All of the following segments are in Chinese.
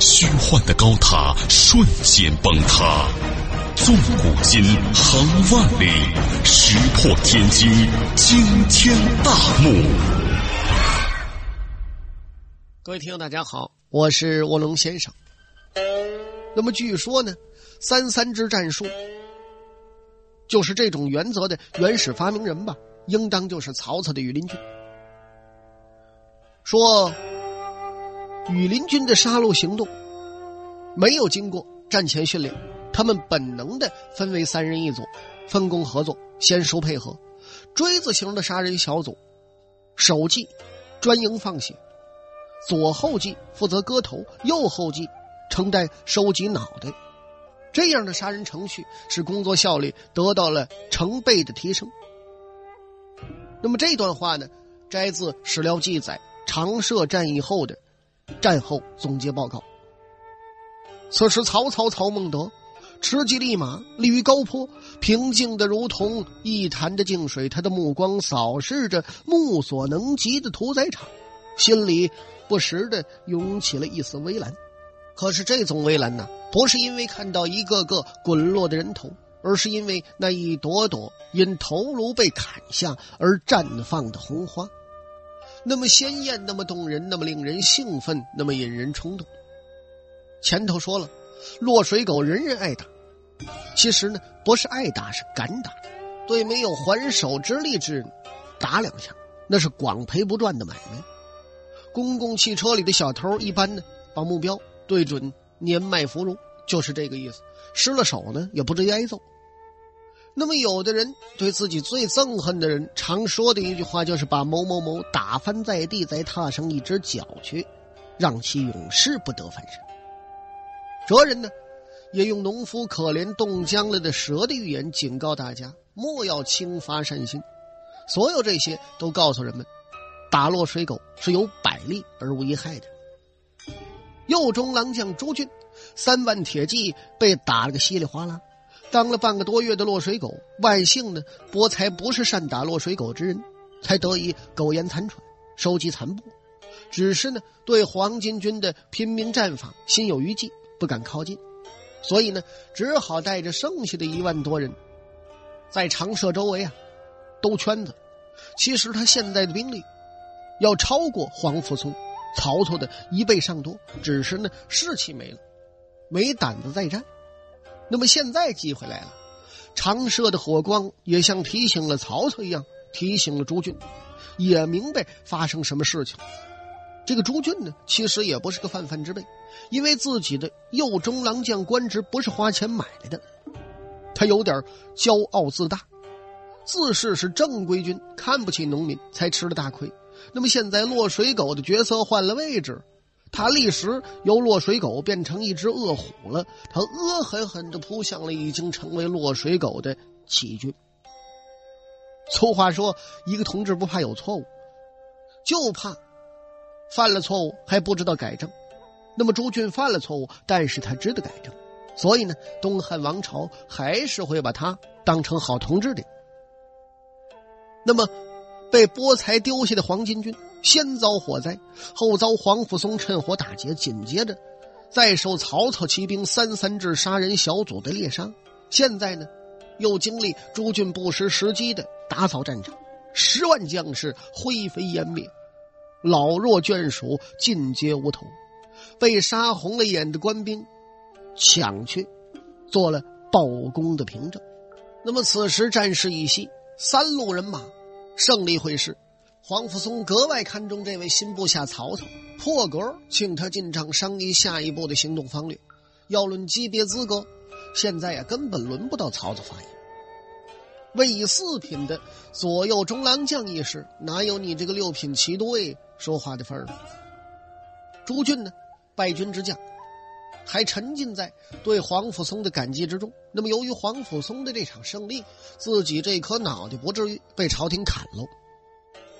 虚幻的高塔瞬间崩塌，纵古今，横万里，石破天惊，惊天大幕。各位听友，大家好，我是卧龙先生。那么据说呢，三三之战术就是这种原则的原始发明人吧，应当就是曹操的羽林军。说。羽林军的杀戮行动没有经过战前训练，他们本能的分为三人一组，分工合作，先熟配合。锥子型的杀人小组，首计专营放血，左后计负责割头，右后计承担收集脑袋。这样的杀人程序使工作效率得到了成倍的提升。那么这段话呢，摘自史料记载长社战役后的。战后总结报告。此时，曹操曹孟德持骑立马，立于高坡，平静的如同一潭的静水。他的目光扫视着目所能及的屠宰场，心里不时的涌起了一丝微澜。可是，这种微澜呢，不是因为看到一个个滚落的人头，而是因为那一朵朵因头颅被砍下而绽放的红花。那么鲜艳，那么动人，那么令人兴奋，那么引人冲动。前头说了，落水狗人人爱打，其实呢，不是爱打，是敢打。对没有还手之力之人，打两下，那是广赔不赚的买卖。公共汽车里的小偷，一般呢，把目标对准年迈芙蓉，就是这个意思。失了手呢，也不至于挨揍。那么，有的人对自己最憎恨的人，常说的一句话就是：“把某某某打翻在地，再踏上一只脚去，让其永世不得翻身。”哲人呢，也用农夫可怜冻僵了的蛇的寓言警告大家：莫要轻发善心。所有这些都告诉人们，打落水狗是有百利而无一害的。右中郎将朱俊，三万铁骑被打了个稀里哗啦。当了半个多月的落水狗，万幸呢，博才不是善打落水狗之人，才得以苟延残喘，收集残部。只是呢，对黄巾军的拼命战法心有余悸，不敢靠近，所以呢，只好带着剩下的一万多人，在长社周围啊兜圈子。其实他现在的兵力要超过黄甫松、曹操的一倍上多，只是呢士气没了，没胆子再战。那么现在机会来了，长社的火光也像提醒了曹操一样，提醒了朱俊，也明白发生什么事情。这个朱俊呢，其实也不是个泛泛之辈，因为自己的右中郎将官职不是花钱买来的，他有点骄傲自大，自恃是正规军，看不起农民，才吃了大亏。那么现在落水狗的角色换了位置。他立时由落水狗变成一只恶虎了，他恶狠狠地扑向了已经成为落水狗的起军。俗话说：“一个同志不怕有错误，就怕犯了错误还不知道改正。”那么朱俊犯了错误，但是他知道改正，所以呢，东汉王朝还是会把他当成好同志的。那么。被波才丢下的黄巾军，先遭火灾，后遭黄甫松趁火打劫，紧接着，再受曹操骑兵三三制杀人小组的猎杀。现在呢，又经历朱俊不失时机的打扫战场，十万将士灰飞烟灭，老弱眷属尽皆无头，被杀红了眼的官兵抢去，做了报功的凭证。那么此时战事已息，三路人马。胜利会师，黄甫松格外看重这位新部下曹操，破格请他进帐商议下一步的行动方略。要论级别资格，现在呀根本轮不到曹操发言。位以四品的左右中郎将一事，哪有你这个六品骑都尉说话的份儿？朱俊呢，败军之将，还沉浸在对黄甫松的感激之中。那么，由于黄甫松的这场胜利，自己这颗脑袋不至于被朝廷砍喽。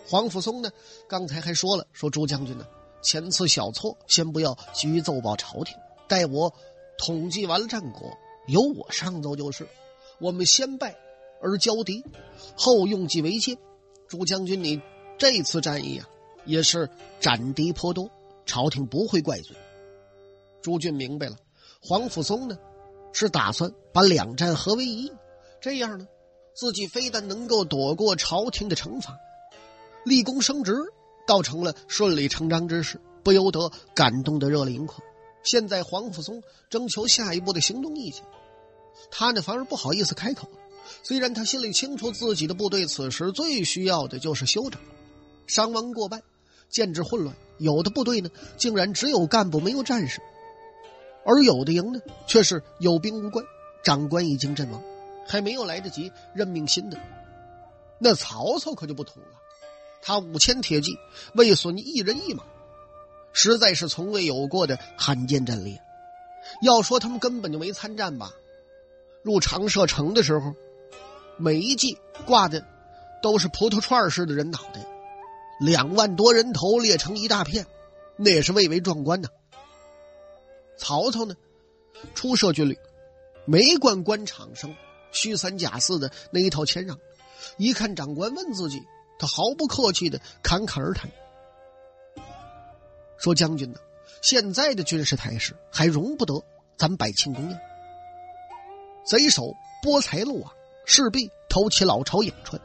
黄甫松呢，刚才还说了，说朱将军呢，前次小错，先不要急于奏报朝廷，待我统计完了战果，由我上奏就是。我们先败而交敌，后用计为鉴。朱将军，你这次战役啊，也是斩敌颇多，朝廷不会怪罪。朱俊明白了，黄甫松呢，是打算把两战合为一，这样呢，自己非但能够躲过朝廷的惩罚，立功升职，倒成了顺理成章之事，不由得感动的热泪盈眶。现在黄甫松征求下一步的行动意见，他呢反而不好意思开口。虽然他心里清楚自己的部队此时最需要的就是休整，伤亡过半，建制混乱，有的部队呢竟然只有干部没有战士，而有的营呢却是有兵无官，长官已经阵亡，还没有来得及任命新的。那曹操可就不同了，他五千铁骑未损一人一马，实在是从未有过的罕见战例。要说他们根本就没参战吧，入长社城的时候。每一骑挂的都是葡萄串似的人脑袋，两万多人头列成一大片，那也是蔚为壮观呐。曹操呢，出设军旅，没管官场上虚三假四的那一套谦让，一看长官问自己，他毫不客气的侃侃而谈，说：“将军呢，现在的军事态势还容不得咱百姓公宴，贼首波才路啊。”势必投其老巢颍川，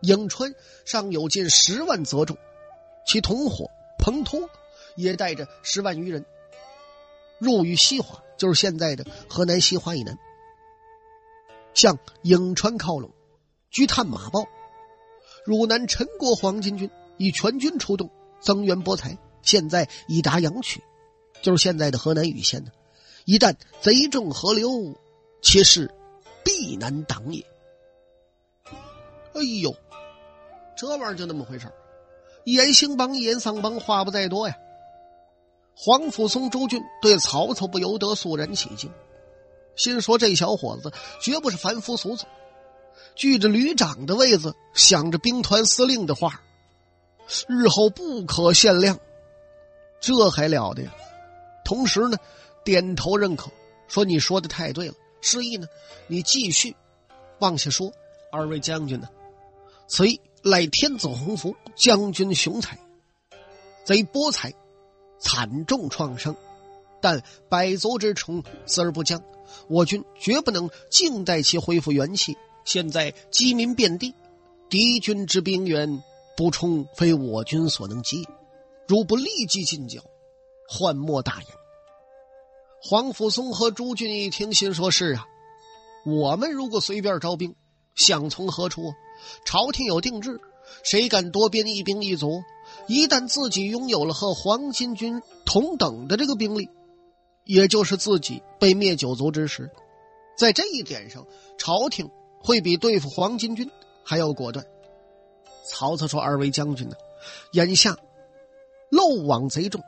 颍川尚有近十万泽众，其同伙彭托也带着十万余人入于西华，就是现在的河南西华以南，向颍川靠拢。据探马报，汝南陈国黄巾军已全军出动增援博才，现在已达阳曲，就是现在的河南禹县呢。一旦贼众合流，其势必难挡也。哎呦，这玩意儿就那么回事一言兴邦，一言丧邦，话不在多呀。黄甫松、周俊对曹操不由得肃然起敬，心说这小伙子绝不是凡夫俗子，据着旅长的位子，想着兵团司令的话，日后不可限量，这还了得呀！同时呢，点头认可，说你说的太对了，示意呢，你继续往下说，二位将军呢？此役赖天子洪福，将军雄才，贼波才惨重创伤，但百足之虫，死而不僵。我军绝不能静待其恢复元气。现在饥民遍地，敌军之兵源补充非我军所能及。如不立即进剿，患莫大焉。黄甫松和朱俊一听，心说：“是啊，我们如果随便招兵，想从何处？”朝廷有定制，谁敢多编一兵一卒？一旦自己拥有了和黄巾军同等的这个兵力，也就是自己被灭九族之时，在这一点上，朝廷会比对付黄巾军还要果断。曹操说：“二位将军呢，眼下漏网贼众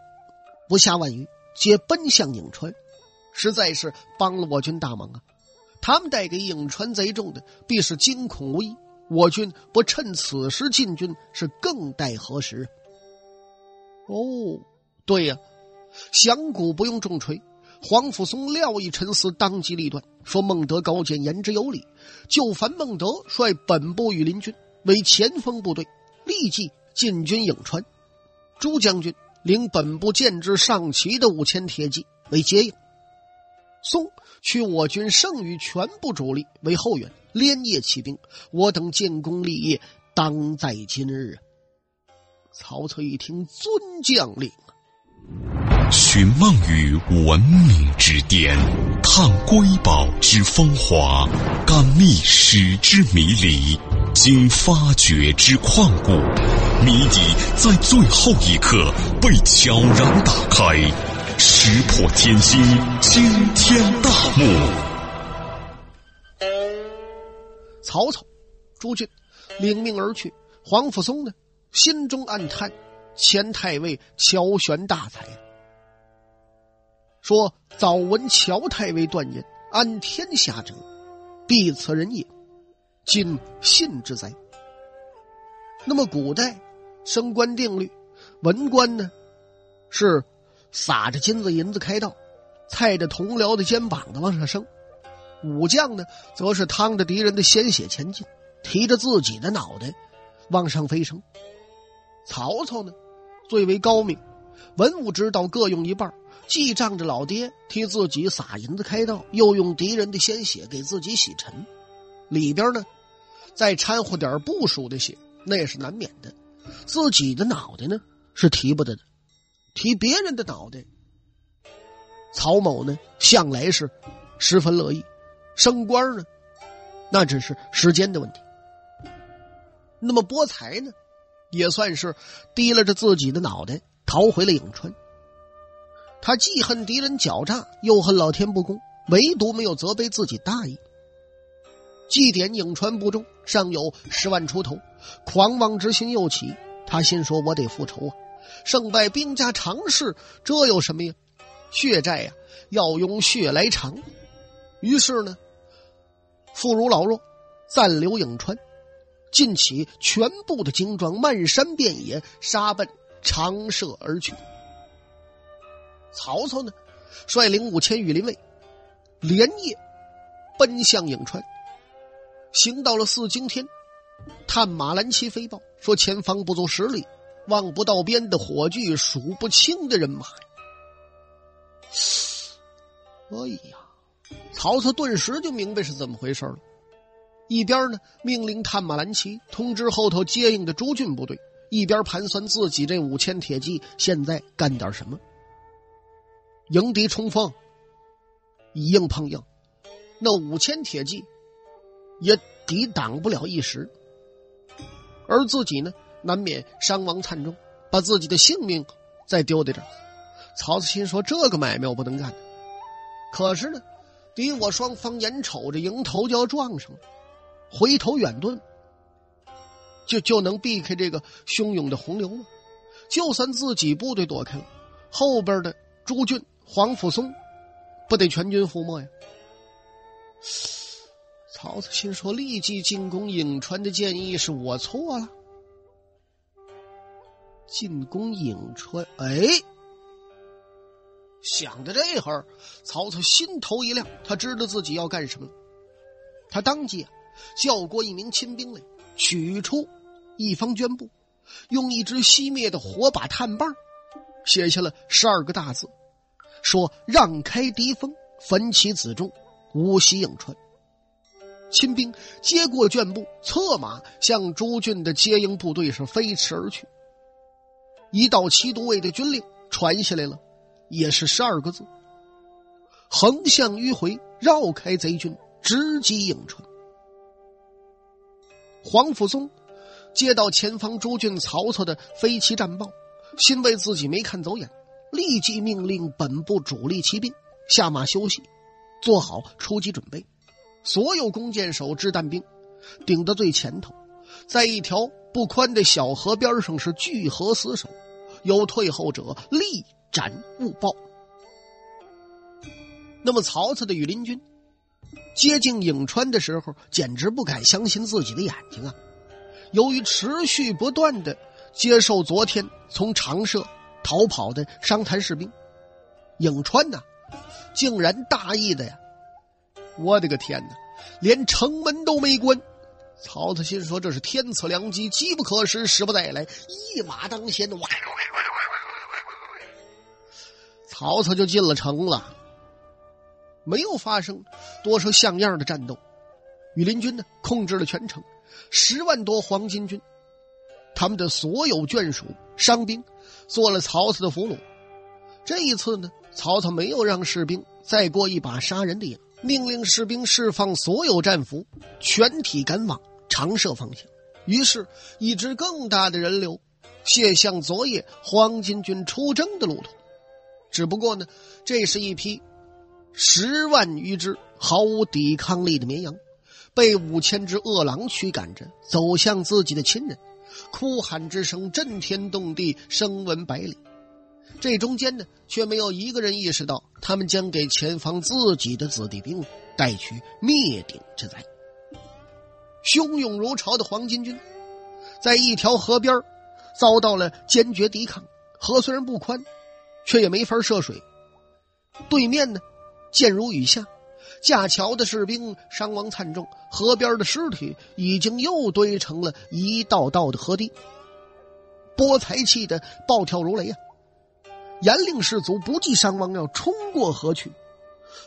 不下万余，皆奔向颍川，实在是帮了我军大忙啊！他们带给颍川贼众的，必是惊恐无疑。”我军不趁此时进军，是更待何时？哦，对呀，响鼓不用重锤。黄甫松料一沉思，当机立断，说：“孟德高见，言之有理。就烦孟德率本部羽林军为前锋部队，立即进军颍川。朱将军领本部建制上骑的五千铁骑为接应。松取我军剩余全部主力为后援。”连夜起兵，我等建功立业，当在今日。曹操一听，尊将令，寻梦于文明之巅，探瑰宝之风华，感历史之迷离，经发掘之旷古，谜底在最后一刻被悄然打开，石破天惊，惊天大幕。曹操、朱俊领命而去，黄甫松呢，心中暗叹：前太尉乔玄大才。说：“早闻乔太尉断言，安天下者，必此人也。今信之哉？”那么古代升官定律，文官呢是撒着金子银子开道，踩着同僚的肩膀子往上升；武将呢则是趟着敌人的鲜血前进，提着自己的脑袋往上飞升。曹操呢最为高明，文武之道各用一半，既仗着老爹替自己撒银子开道，又用敌人的鲜血给自己洗尘，里边呢再掺和点部属的血。那也是难免的，自己的脑袋呢是提不得的，提别人的脑袋，曹某呢向来是十分乐意，升官呢那只是时间的问题。那么波才呢，也算是提拉着自己的脑袋逃回了颍川。他既恨敌人狡诈，又恨老天不公，唯独没有责备自己大意。祭奠颍川部众尚有十万出头，狂妄之心又起。他心说：“我得复仇啊！胜败兵家常事，这有什么呀？血债呀，要用血来偿。”于是呢，妇孺老弱暂留颍川，尽起全部的精壮，漫山遍野杀奔长社而去。曹操呢，率领五千羽林卫，连夜奔向颍川。行到了四更天，探马兰旗飞报说前方不足十里，望不到边的火炬，数不清的人马。哎呀，曹操顿时就明白是怎么回事了。一边呢，命令探马兰旗通知后头接应的朱俊部队；一边盘算自己这五千铁骑现在干点什么。迎敌冲锋，以硬碰硬，那五千铁骑。也抵挡不了一时，而自己呢，难免伤亡惨重，把自己的性命再丢在这儿。曹操心说：“这个买卖我不能干。”可是呢，敌我双方眼瞅着迎头就要撞上了，回头远遁，就就能避开这个汹涌的洪流吗？就算自己部队躲开了，后边的朱俊、黄甫松，不得全军覆没呀？曹操心说：“立即进攻颍川的建议是我错了。进攻颍川，哎，想到这会儿，曹操心头一亮，他知道自己要干什么了。他当即啊叫过一名亲兵来，取出一方绢布，用一支熄灭的火把炭棒，写下了十二个大字，说：‘让开敌锋，焚其辎重，无袭颍川。’”亲兵接过绢布，策马向朱俊的接应部队是飞驰而去。一道七都尉的军令传下来了，也是十二个字：横向迂回，绕开贼军，直击颍川。黄甫松接到前方朱俊、曹操的飞骑战报，欣慰自己没看走眼，立即命令本部主力骑兵下马休息，做好出击准备。所有弓箭手、掷弹兵，顶到最前头，在一条不宽的小河边上是聚合死守，有退后者立斩勿报。那么曹操的羽林军接近颍川的时候，简直不敢相信自己的眼睛啊！由于持续不断的接受昨天从长社逃跑的商谈士兵，颍川呐，竟然大意的呀！我的个天哪！连城门都没关，曹操心说：“这是天赐良机，机不可失，时不再来。”一马当先，哇！曹操就进了城了。没有发生多少像样的战斗，羽林军呢控制了全城，十万多黄巾军，他们的所有眷属伤兵做了曹操的俘虏。这一次呢，曹操没有让士兵再过一把杀人的瘾。命令士兵释放所有战俘，全体赶往长社方向。于是，一支更大的人流卸向昨夜黄巾军出征的路途。只不过呢，这是一批十万余只毫无抵抗力的绵羊，被五千只饿狼驱赶着走向自己的亲人，哭喊之声震天动地，声闻百里。这中间呢，却没有一个人意识到，他们将给前方自己的子弟兵带去灭顶之灾。汹涌如潮的黄巾军，在一条河边遭到了坚决抵抗。河虽然不宽，却也没法涉水。对面呢，箭如雨下，架桥的士兵伤亡惨重，河边的尸体已经又堆成了一道道的河堤。波才气得暴跳如雷啊！严令士卒不计伤亡，要冲过河去，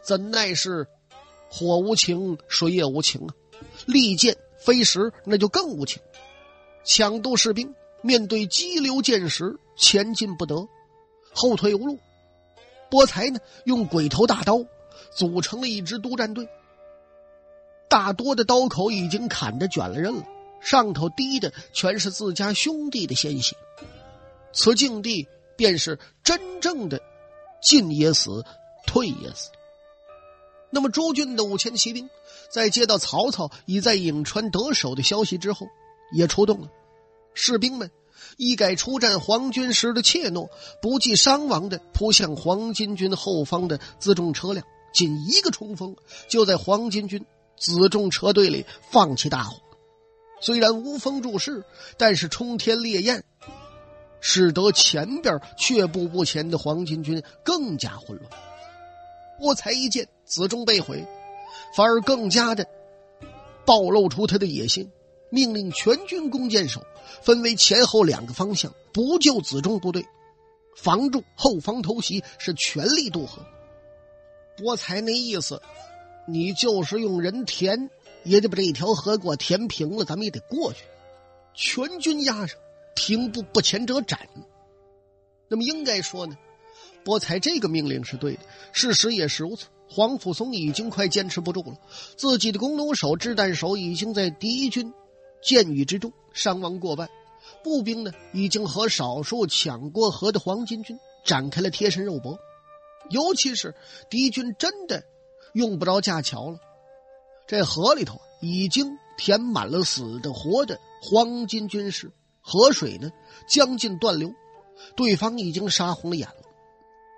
怎奈是火无情，水也无情啊！利剑飞石，那就更无情。抢渡士兵面对激流剑石，前进不得，后退无路。波才呢，用鬼头大刀组成了一支督战队。大多的刀口已经砍得卷了刃了，上头滴的全是自家兄弟的鲜血。此境地。便是真正的进也死，退也死。那么朱俊的五千骑兵，在接到曹操已在颍川得手的消息之后，也出动了。士兵们一改出战黄军时的怯懦，不计伤亡的扑向黄巾军后方的辎重车辆，仅一个冲锋，就在黄巾军辎重车队里放起大火。虽然无风助势，但是冲天烈焰。使得前边却步不前的黄巾军更加混乱。我才一见子重被毁，反而更加的暴露出他的野心，命令全军弓箭手分为前后两个方向，不救子重部队，防住后方偷袭，是全力渡河。波才那意思，你就是用人填，也得把这一条河给我填平了，咱们也得过去，全军压上。停步不前者斩。那么应该说呢，博才这个命令是对的，事实也是如此。黄甫松已经快坚持不住了，自己的弓弩手、掷弹手已经在敌军箭雨之中伤亡过半，步兵呢已经和少数抢过河的黄巾军展开了贴身肉搏，尤其是敌军真的用不着架桥了，这河里头已经填满了死的活的黄巾军士。河水呢，将近断流，对方已经杀红了眼了。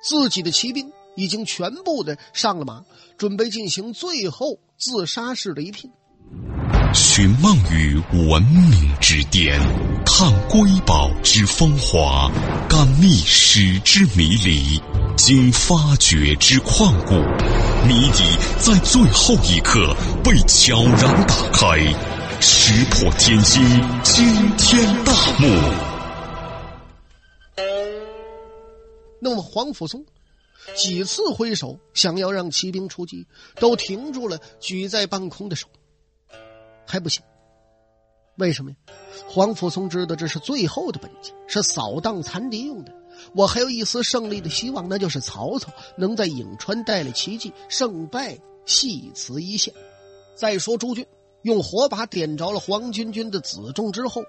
自己的骑兵已经全部的上了马，准备进行最后自杀式的一拼。寻梦于文明之巅，探瑰宝之风华，感历史之迷离，经发掘之旷古，谜底在最后一刻被悄然打开。石破天惊，惊天大幕。那么黄甫松几次挥手，想要让骑兵出击，都停住了举在半空的手，还不行。为什么呀？黄甫松知道这是最后的本钱，是扫荡残敌用的。我还有一丝胜利的希望，那就是曹操能在颍川带来奇迹，胜败系此一线。再说朱俊。用火把点着了黄巾军的辎重之后，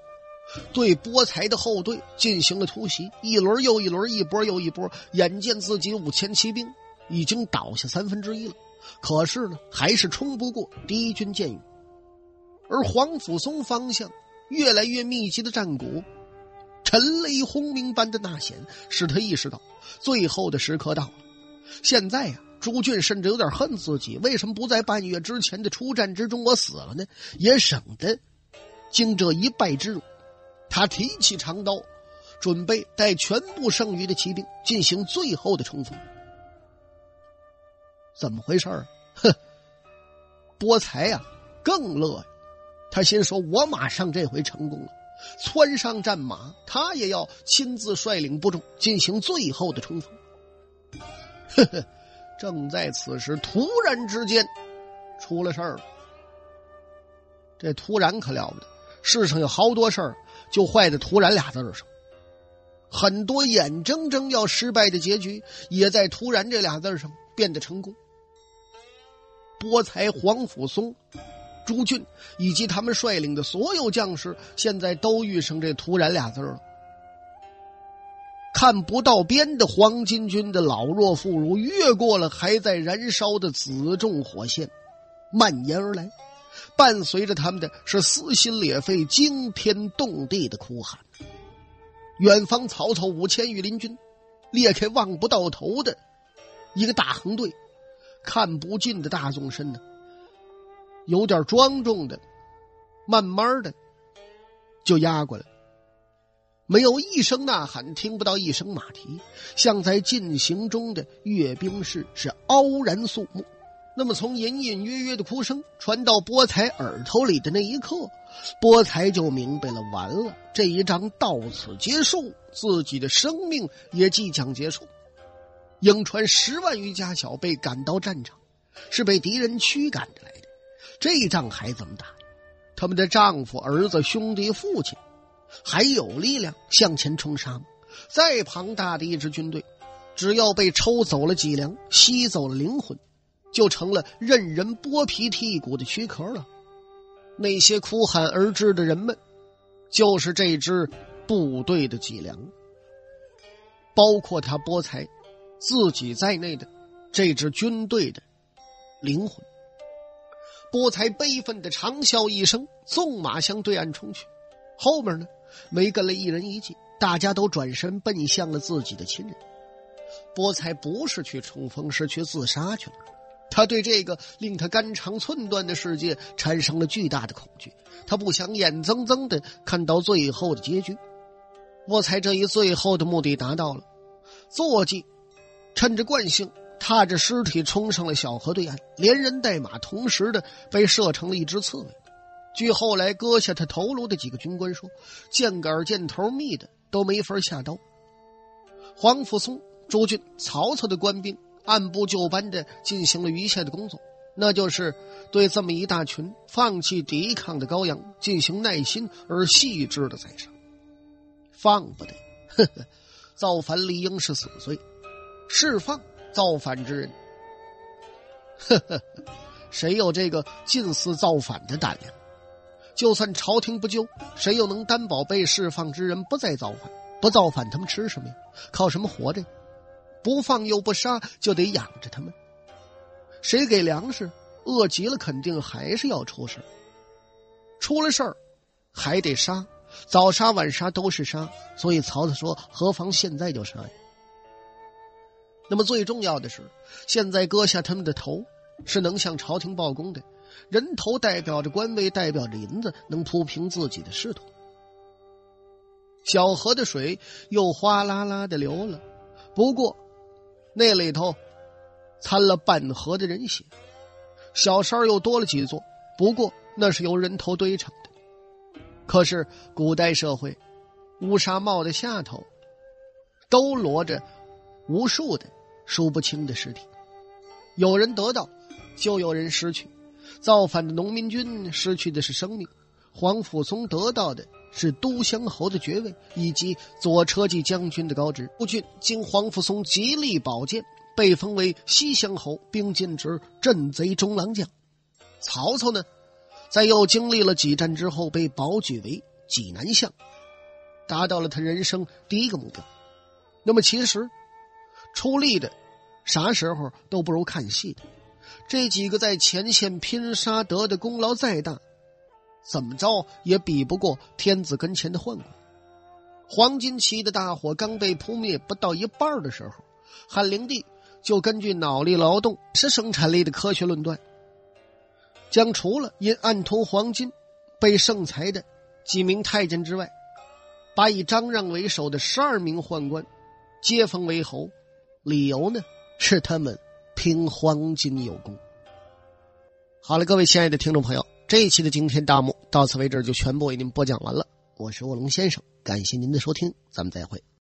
对波才的后队进行了突袭，一轮又一轮，一波又一波。眼见自己五千骑兵已经倒下三分之一了，可是呢，还是冲不过敌军箭雨。而黄甫松方向越来越密集的战鼓，沉雷轰鸣般的呐喊，使他意识到最后的时刻到了。现在呀。朱俊甚至有点恨自己，为什么不在半月之前的出战之中我死了呢？也省得经这一败之辱。他提起长刀，准备带全部剩余的骑兵进行最后的冲锋。怎么回事儿？哼！波才呀，更乐呀！他心说：“我马上这回成功了，窜上战马，他也要亲自率领部众进行最后的冲锋。”呵呵。正在此时，突然之间出了事儿了。这突然可了不得，世上有好多事儿就坏在“突然”俩字儿上。很多眼睁睁要失败的结局，也在“突然”这俩字儿上变得成功。波才、黄甫松、朱俊以及他们率领的所有将士，现在都遇上这“突然”俩字了。看不到边的黄巾军的老弱妇孺越过了还在燃烧的子重火线，蔓延而来，伴随着他们的是撕心裂肺、惊天动地的哭喊。远方曹操五千羽林军裂开望不到头的一个大横队，看不尽的大纵深呢，有点庄重的，慢慢的就压过来。没有一声呐喊，听不到一声马蹄，像在进行中的阅兵式是傲然肃穆。那么，从隐隐约约的哭声传到波才耳朵里的那一刻，波才就明白了：完了，这一仗到此结束，自己的生命也即将结束。颍川十万余家小被赶到战场，是被敌人驱赶着来的。这仗还怎么打？他们的丈夫、儿子、兄弟、父亲。还有力量向前冲杀吗，再庞大的一支军队，只要被抽走了脊梁，吸走了灵魂，就成了任人剥皮剔骨的躯壳了。那些哭喊而至的人们，就是这支部队的脊梁，包括他波才自己在内的这支军队的灵魂。波才悲愤的长啸一声，纵马向对岸冲去，后面呢？没跟了一人一骑，大家都转身奔向了自己的亲人。波才不是去冲锋，是去自杀去了。他对这个令他肝肠寸断的世界产生了巨大的恐惧，他不想眼睁睁的看到最后的结局。波才这一最后的目的达到了，坐骑趁着惯性踏着尸体冲上了小河对岸，连人带马同时的被射成了一只刺猬。据后来割下他头颅的几个军官说，箭杆箭头密的都没法下刀。黄甫松、朱俊、曹操的官兵按部就班的进行了余下的工作，那就是对这么一大群放弃抵抗的羔羊进行耐心而细致的宰杀。放不得，呵呵，造反理应是死罪，释放造反之人。呵呵，谁有这个近似造反的胆量？就算朝廷不救，谁又能担保被释放之人不再造反？不造反，他们吃什么呀？靠什么活着？不放又不杀，就得养着他们。谁给粮食？饿极了，肯定还是要出事出了事儿，还得杀，早杀晚杀都是杀。所以曹操说：“何妨现在就杀呀？”那么最重要的是，现在割下他们的头，是能向朝廷报功的。人头代表着官位，代表着银子，能铺平自己的仕途。小河的水又哗啦啦的流了，不过那里头掺了半河的人血。小山又多了几座，不过那是由人头堆成的。可是古代社会，乌纱帽的下头都摞着无数的数不清的尸体，有人得到，就有人失去。造反的农民军失去的是生命，黄甫松得到的是都乡侯的爵位以及左车骑将军的高职。吴郡经黄甫松极力保荐，被封为西乡侯，并进职镇贼中郎将。曹操呢，在又经历了几战之后，被保举为济南相，达到了他人生第一个目标。那么，其实出力的，啥时候都不如看戏的。这几个在前线拼杀得的功劳再大，怎么着也比不过天子跟前的宦官。黄金期的大火刚被扑灭不到一半的时候，汉灵帝就根据脑力劳动是生产力的科学论断，将除了因暗通黄金被圣裁的几名太监之外，把以张让为首的十二名宦官接封为侯，理由呢是他们。拼黄金有功。好了，各位亲爱的听众朋友，这一期的惊天大幕到此为止，就全部为您播讲完了。我是卧龙先生，感谢您的收听，咱们再会。